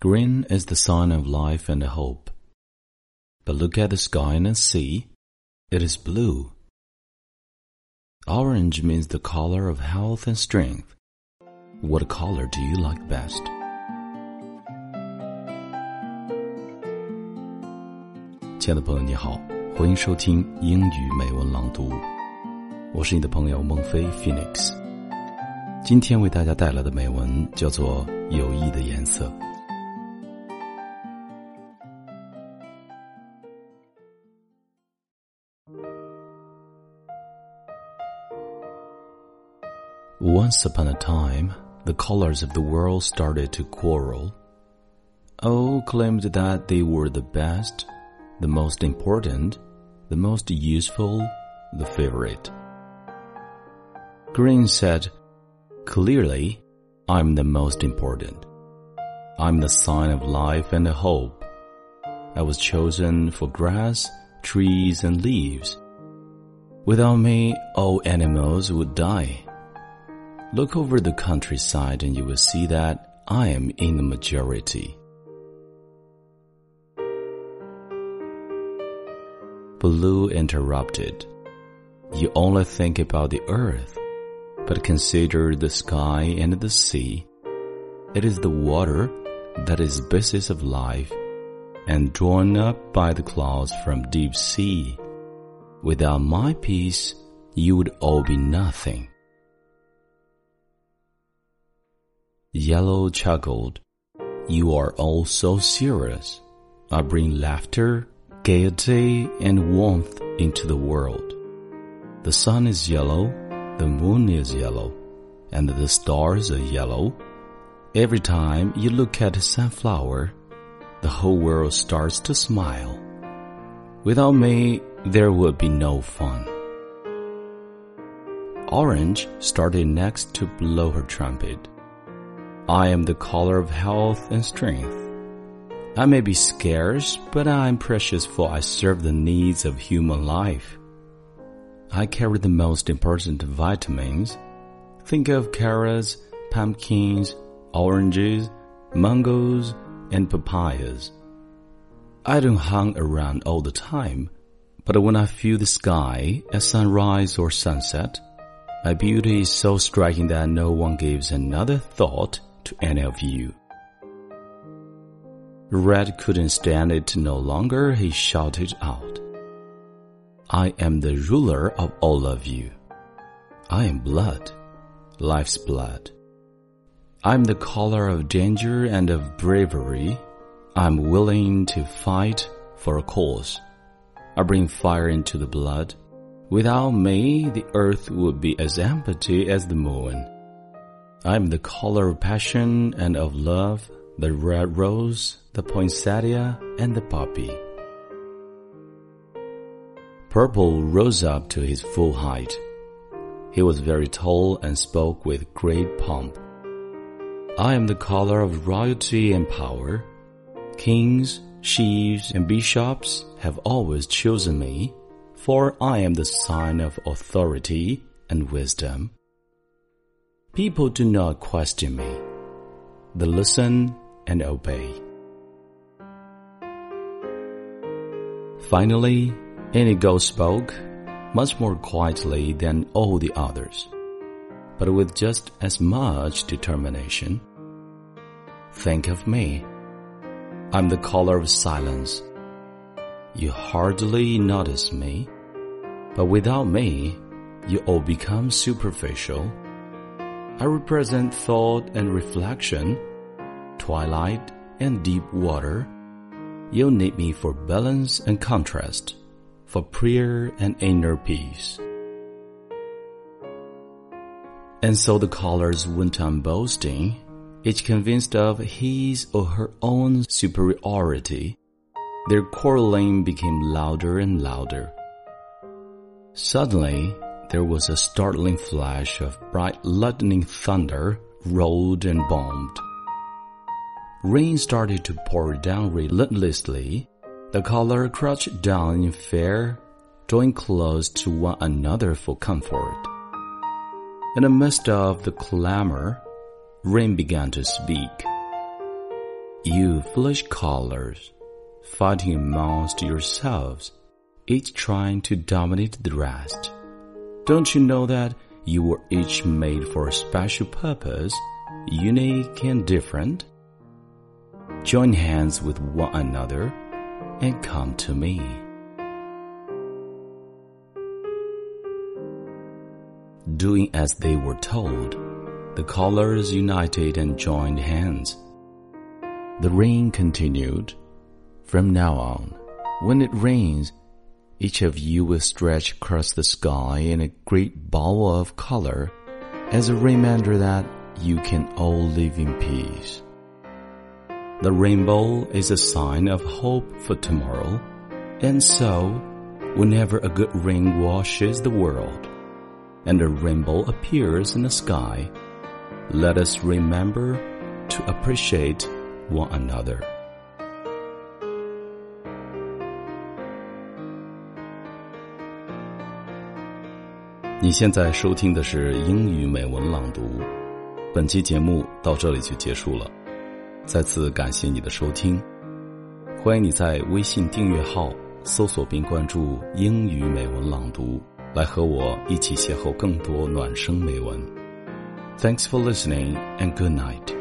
Green is the sign of life and hope. But look at the sky and see, it is blue. Orange means the color of health and strength. What color do you like best? 亲爱的朋友，你好，欢迎收听英语美文朗读。我是你的朋友孟非 Phoenix。今天为大家带来的美文叫做《友谊的颜色》。 Once upon a time, the colors of the world started to quarrel. All claimed that they were the best, the most important, the most useful, the favorite. Green said, Clearly, I'm the most important. I'm the sign of life and hope. I was chosen for grass, trees, and leaves. Without me, all animals would die. Look over the countryside and you will see that I am in the majority. Blue interrupted. You only think about the earth, but consider the sky and the sea. It is the water that is basis of life and drawn up by the clouds from deep sea. Without my peace, you would all be nothing. Yellow chuckled. You are all so serious. I bring laughter, gaiety, and warmth into the world. The sun is yellow, the moon is yellow, and the stars are yellow. Every time you look at a sunflower, the whole world starts to smile. Without me, there would be no fun. Orange started next to blow her trumpet. I am the color of health and strength. I may be scarce, but I am precious for I serve the needs of human life. I carry the most important vitamins. Think of carrots, pumpkins, oranges, mangoes, and papayas. I don't hang around all the time, but when I feel the sky at sunrise or sunset, my beauty is so striking that no one gives another thought to any of you. Red couldn't stand it no longer. He shouted out, I am the ruler of all of you. I am blood, life's blood. I'm the color of danger and of bravery. I'm willing to fight for a cause. I bring fire into the blood. Without me, the earth would be as empty as the moon. I am the color of passion and of love, the red rose, the poinsettia, and the poppy. Purple rose up to his full height. He was very tall and spoke with great pomp. I am the color of royalty and power. Kings, chiefs, and bishops have always chosen me, for I am the sign of authority and wisdom. People do not question me. They listen and obey. Finally, Indigo spoke, much more quietly than all the others, but with just as much determination. Think of me. I'm the color of silence. You hardly notice me, but without me, you all become superficial I represent thought and reflection, twilight and deep water. You'll need me for balance and contrast, for prayer and inner peace. And so the callers went on boasting, each convinced of his or her own superiority. Their quarreling became louder and louder. Suddenly, there was a startling flash of bright lightning thunder rolled and bombed. Rain started to pour down relentlessly. The caller crouched down in fear, drawing close to one another for comfort. In the midst of the clamor, Rain began to speak. You foolish colors, fighting amongst yourselves, each trying to dominate the rest. Don't you know that you were each made for a special purpose, unique and different? Join hands with one another and come to me. Doing as they were told, the callers united and joined hands. The rain continued. From now on, when it rains, each of you will stretch across the sky in a great ball of color as a reminder that you can all live in peace. The rainbow is a sign of hope for tomorrow, and so, whenever a good rain washes the world, and a rainbow appears in the sky, let us remember to appreciate one another. 你现在收听的是英语美文朗读，本期节目到这里就结束了。再次感谢你的收听，欢迎你在微信订阅号搜索并关注“英语美文朗读”，来和我一起邂逅更多暖声美文。Thanks for listening and good night.